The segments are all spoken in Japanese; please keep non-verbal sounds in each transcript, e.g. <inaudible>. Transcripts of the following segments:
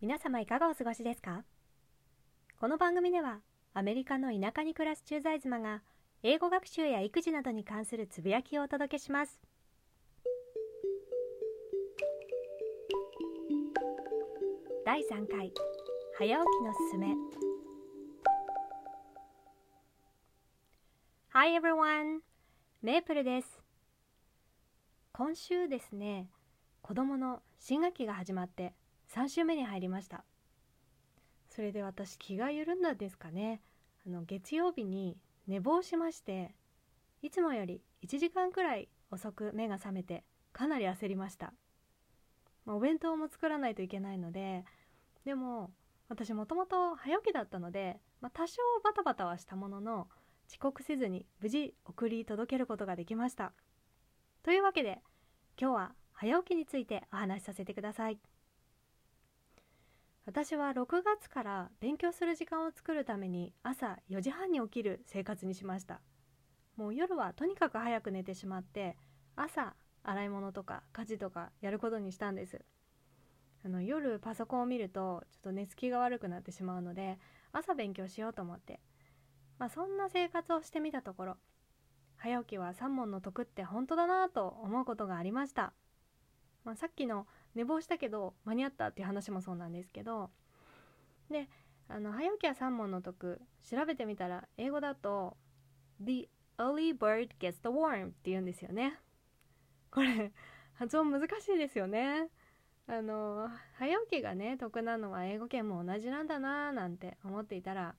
皆様いかがお過ごしですか？この番組ではアメリカの田舎に暮らす駐在妻が英語学習や育児などに関するつぶやきをお届けします。第3回早起きのすすめ。Hi everyone! メープルです。今週ですね子供の新学期が始まって3週目に入りました。それで私気が緩んだんですかね。あの月曜日に寝坊しましていつもより1時間くらい遅く目が覚めてかなり焦りました、ま、お弁当も作らないといけないのででも私もともと早起きだったので、まあ、多少バタバタはしたものの遅刻せずに無事送り届けることができました。というわけで今日は早起きについてお話しさせてください。私は6月から勉強する時間を作るために朝4時半に起きる生活にしました。もう夜はとにかく早く寝てしまって朝洗い物とか家事とかやることにしたんです。あの夜パソコンを見るとちょっと寝つきが悪くなってしまうので朝勉強しようと思って。まあそんな生活をしてみたところ早起きは3問の得って本当だなと思うことがありました、まあ、さっきの寝坊したけど間に合ったっていう話もそうなんですけど。であの早起きは3問の得。調べてみたら英語だと The early bird gets the worm って言うんですよね。これ発音難しいですよね。あの早起きがね得なのは英語圏も同じなんだなーなんて思っていたら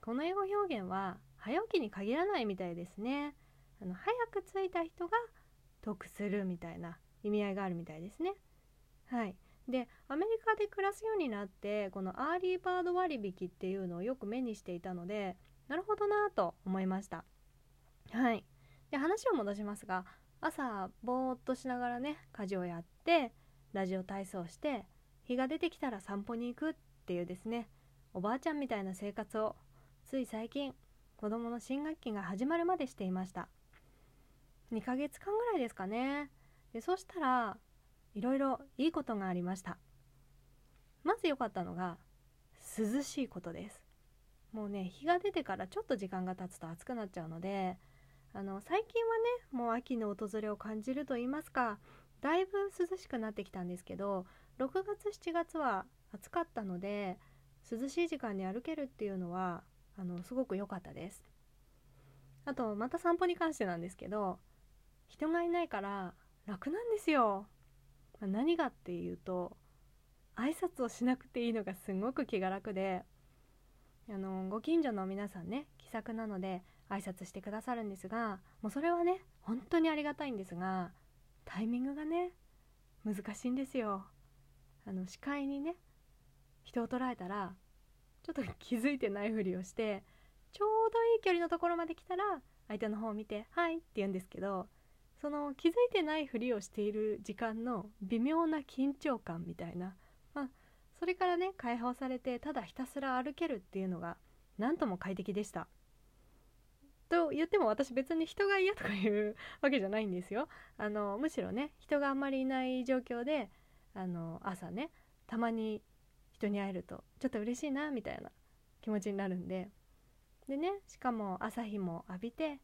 この英語表現は早起きに限らないみたいですね。あの早く着いた人が得するみたいな意味合いがあるみたいですね。はい。でアメリカで暮らすようになってこの early bird 割引っていうのをよく目にしていたのでなるほどなと思いました。はい。で話を戻しますが朝ぼーっとしながらね家事をやってラジオ体操して日が出てきたら散歩に行くっていうですねおばあちゃんみたいな生活をつい最近子供の新学期が始まるまでしていました。2ヶ月間ぐらいですかね。でそしたらいろいろいいことがありました。まず良かったのが涼しいことです。もうね日が出てからちょっと時間が経つと暑くなっちゃうのであの最近はねもう秋の訪れを感じると言いますかだいぶ涼しくなってきたんですけど6月7月は暑かったので涼しい時間に歩けるっていうのはあのすごく良かったです。あとまた散歩に関してなんですけど人がいないから楽なんですよ。何がっていうと挨拶をしなくていいのがすごく気が楽であのご近所の皆さんね気さくなので挨拶してくださるんですがもうそれはね本当にありがたいんですがタイミングがね難しいんですよ。あの視界にね人を捉えたらちょっと気づいてないふりをしてちょうどいい距離のところまで来たら相手の方を見て「はい」って言うんですけどその気づいてないふりをしている時間の微妙な緊張感みたいな、まあ、それからね解放されてただひたすら歩けるっていうのが何とも快適でした。と言っても私別に人が嫌とかいうわけじゃないんですよ。あのむしろね人があんまりいない状況であの朝ねたまに人に会えるとちょっと嬉しいなみたいな気持ちになるんででねしかも朝日も浴びて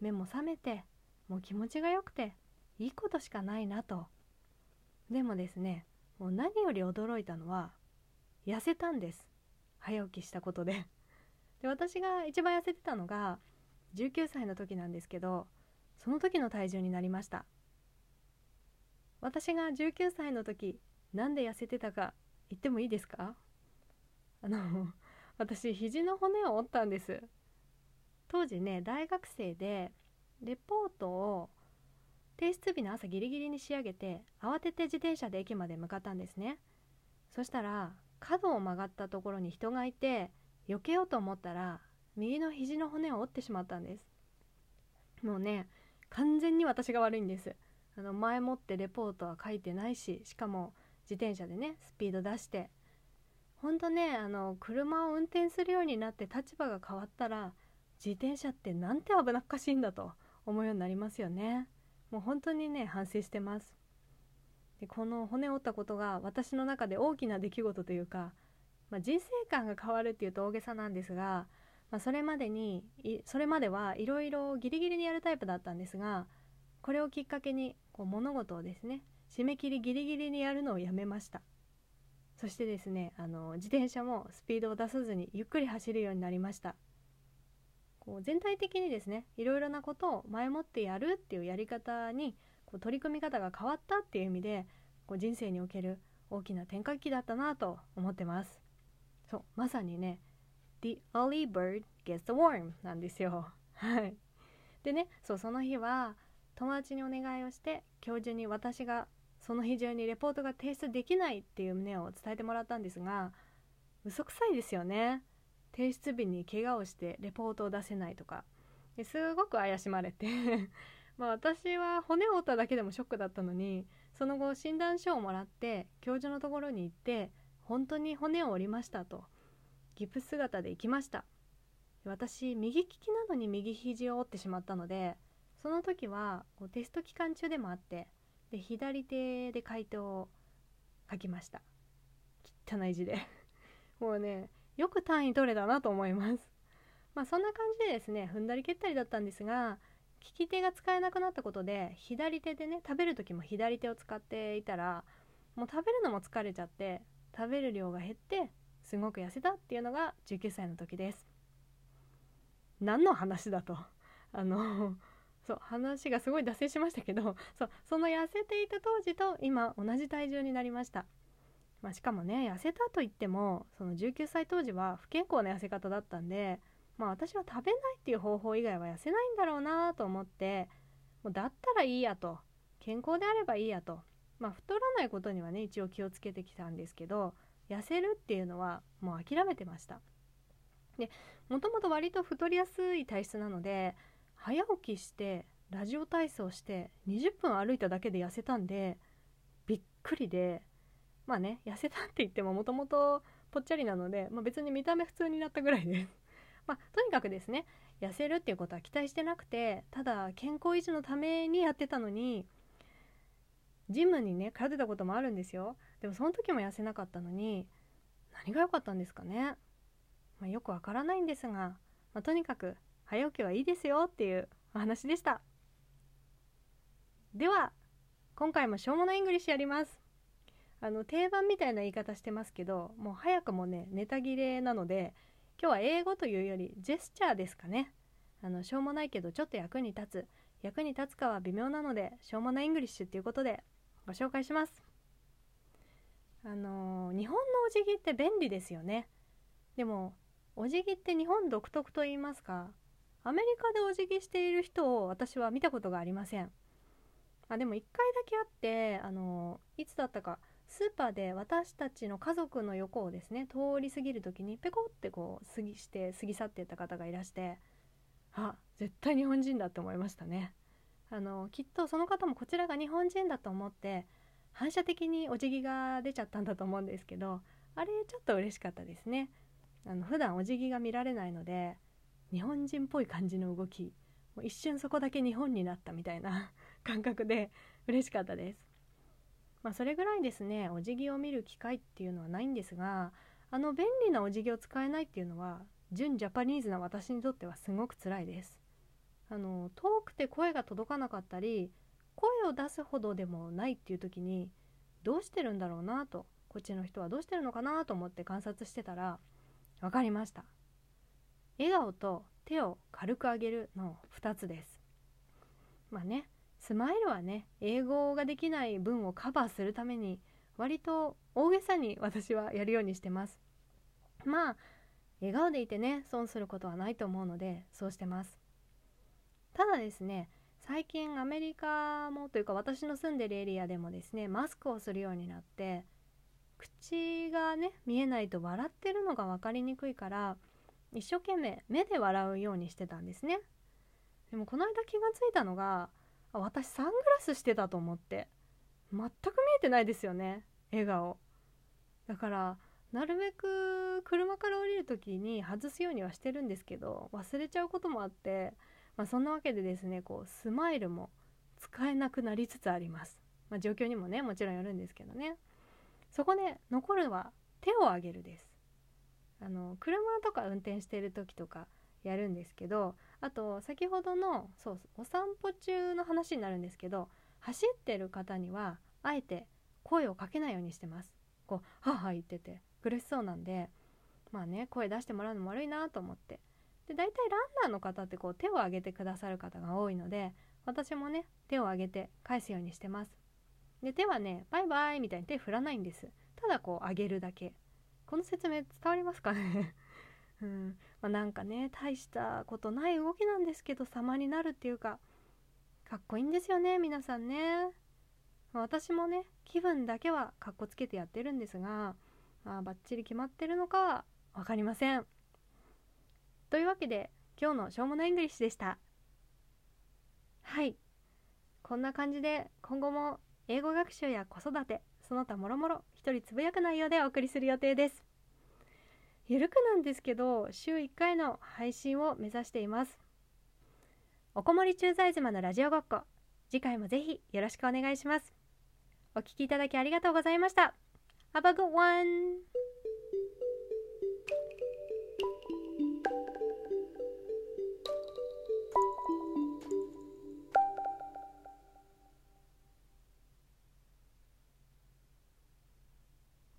目も覚めてもう気持ちが良くていいことしかないなと。でもですねもう何より驚いたのは痩せたんです。早起きしたことで。で私が一番痩せてたのが19歳の時なんですけどその時の体重になりました。私が19歳の時なんで痩せてたか言ってもいいですか？あの私肘の骨を折ったんです。当時ね大学生でレポートを提出日の朝ギリギリに仕上げて慌てて自転車で駅まで向かったんですね。そしたら角を曲がったところに人がいて避けようと思ったら右の肘の骨を折ってしまったんです。もうね完全に私が悪いんです。あの前もってレポートは書いてないししかも自転車でねスピード出して。ほんとねあの車を運転するようになって立場が変わったら自転車ってなんて危なっかしいんだと。思うようになりますよね。もう本当にね反省してます。でこの骨折ったことが私の中で大きな出来事というか、まあ、人生観が変わるっていうと大げさなんですが、まあ、それまでにそれまではいろいろギリギリにやるタイプだったんですがこれをきっかけにこう物事をですね締め切りギリギリにやるのをやめました。そしてですねあの自転車もスピードを出さずにゆっくり走るようになりました。こう全体的にですねいろいろなことを前もってやるっていうやり方にこう取り組み方が変わったっていう意味でこう人生における大きな転換期だったなと思ってます。そうまさにね The early bird gets the worm なんですよ。<laughs> はい。でねそうその日は友達にお願いをして教授に私がその日中にレポートが提出できないっていう旨を伝えてもらったんですが嘘くさいですよね。提出日に怪我をしてレポートを出せないとか。すごく怪しまれて。<laughs> まあ私は骨を折っただけでもショックだったのにその後診断書をもらって教授のところに行って本当に骨を折りましたと。ギプス姿で行きました。私右利きなのに右肘を折ってしまったのでその時はこうテスト期間中でもあってで左手で回答を書きました。汚い字で。<laughs> もうねよく単位取れたなと思います。<laughs> まあそんな感じでですね踏んだり蹴ったりだったんですが利き手が使えなくなったことで左手でね食べる時も左手を使っていたらもう食べるのも疲れちゃって食べる量が減ってすごく痩せたっていうのが19歳の時です。何の話だと。<laughs> あのそう話がすごい脱線しましたけどそうその痩せていた当時と今同じ体重になりました、まあ、しかもね痩せたといってもその19歳当時は不健康な痩せ方だったんでまあ私は食べないっていう方法以外は痩せないんだろうなと思ってもうだったらいいやと健康であればいいやとまあ太らないことにはね一応気をつけてきたんですけど痩せるっていうのはもう諦めてました。でもともと割と太りやすい体質なので早起きしてラジオ体操して20分歩いただけで痩せたんでびっくりでまあね痩せたって言ってももともとぽっちゃりなので、まあ、別に見た目普通になったぐらいで。す <laughs> まあ、とにかくですね痩せるっていうことは期待してなくてただ健康維持のためにやってたのにジムにね通ってたこともあるんですよ。でもその時も痩せなかったのに何が良かったんですかね、まあ、よくわからないんですが、まあ、とにかく早起きはいいですよっていうお話でした。では今回もしょうもないイングリッシュやります。あの定番みたいな言い方してますけどもう早くもねネタ切れなので今日は英語というよりジェスチャーですかね。あのしょうもないけどちょっと役に立つ。役に立つかは微妙なのでしょうもないイングリッシュっていうことでご紹介します。あの日本のお辞儀って便利ですよね。でもお辞儀って日本独特と言いますかアメリカでお辞儀している人を私は見たことがありません。あでも1回だけあってあのいつだったかスーパーで私たちの家族の横をですね通り過ぎる時にペコってこう過ぎして過ぎ去っていった方がいらしてあ絶対日本人だって思いましたね。あのきっとその方もこちらが日本人だと思って反射的にお辞儀が出ちゃったんだと思うんですけどあれちょっと嬉しかったですね。あの普段お辞儀が見られないので日本人っぽい感じの動きもう一瞬そこだけ日本になったみたいな感覚で嬉しかったです。まあ、それぐらいですねお辞儀を見る機会っていうのはないんですがあの便利なお辞儀を使えないっていうのは純ジャパニーズな私にとってはすごく辛いです。あの遠くて声が届かなかったり声を出すほどでもないっていう時にどうしてるんだろうなとこっちの人はどうしてるのかなと思って観察してたら分かりました。笑顔と手を軽く上げるの2つです。まあねスマイルはね英語ができない文をカバーするために割と大げさに私はやるようにしてます。まあ笑顔でいてね損することはないと思うのでそうしてます。ただですね最近アメリカもというか私の住んでるエリアでもですねマスクをするようになって口がね見えないと笑ってるのが分かりにくいから一生懸命目で笑うようにしてたんですね。でもこの間気がついたのがあ私サングラスしてたと思って。全く見えてないですよね。笑顔。だからなるべく車から降りる時に外すようにはしてるんですけど忘れちゃうこともあって、まあ、そんなわけでですねこうスマイルも使えなくなりつつあります。まあ、状況にもねもちろんよるんですけどね。そこで残るは手を挙げるです。あの車とか運転してる時とかやるんですけどあと先ほどのそうお散歩中の話になるんですけど走ってる方にはあえて声をかけないようにしてます。こうはは言ってて苦しそうなんでまあね声出してもらうのも悪いなと思って。で大体ランナーの方ってこう手を挙げてくださる方が多いので私もね手を挙げて返すようにしてます。で手はねバイバイみたいに手振らないんです。ただこう上げるだけ。この説明伝わりますかね？うん。まあ、なんかね大したことない動きなんですけど様になるっていうかかっこいいんですよね皆さんね、私もね気分だけはかっこつけてやってるんですがまあバッチリ決まってるのかは分かりません。というわけで今日のしょうもないイングリッシュでした。はい。こんな感じで今後も英語学習や子育てその他もろもろ一人つぶやく内容でお送りする予定です。ゆるくなんですけど週1回の配信を目指しています。おこもり駐在妻のラジオごっこ。次回もぜひよろしくお願いします。お聴きいただきありがとうございました。Have a good one!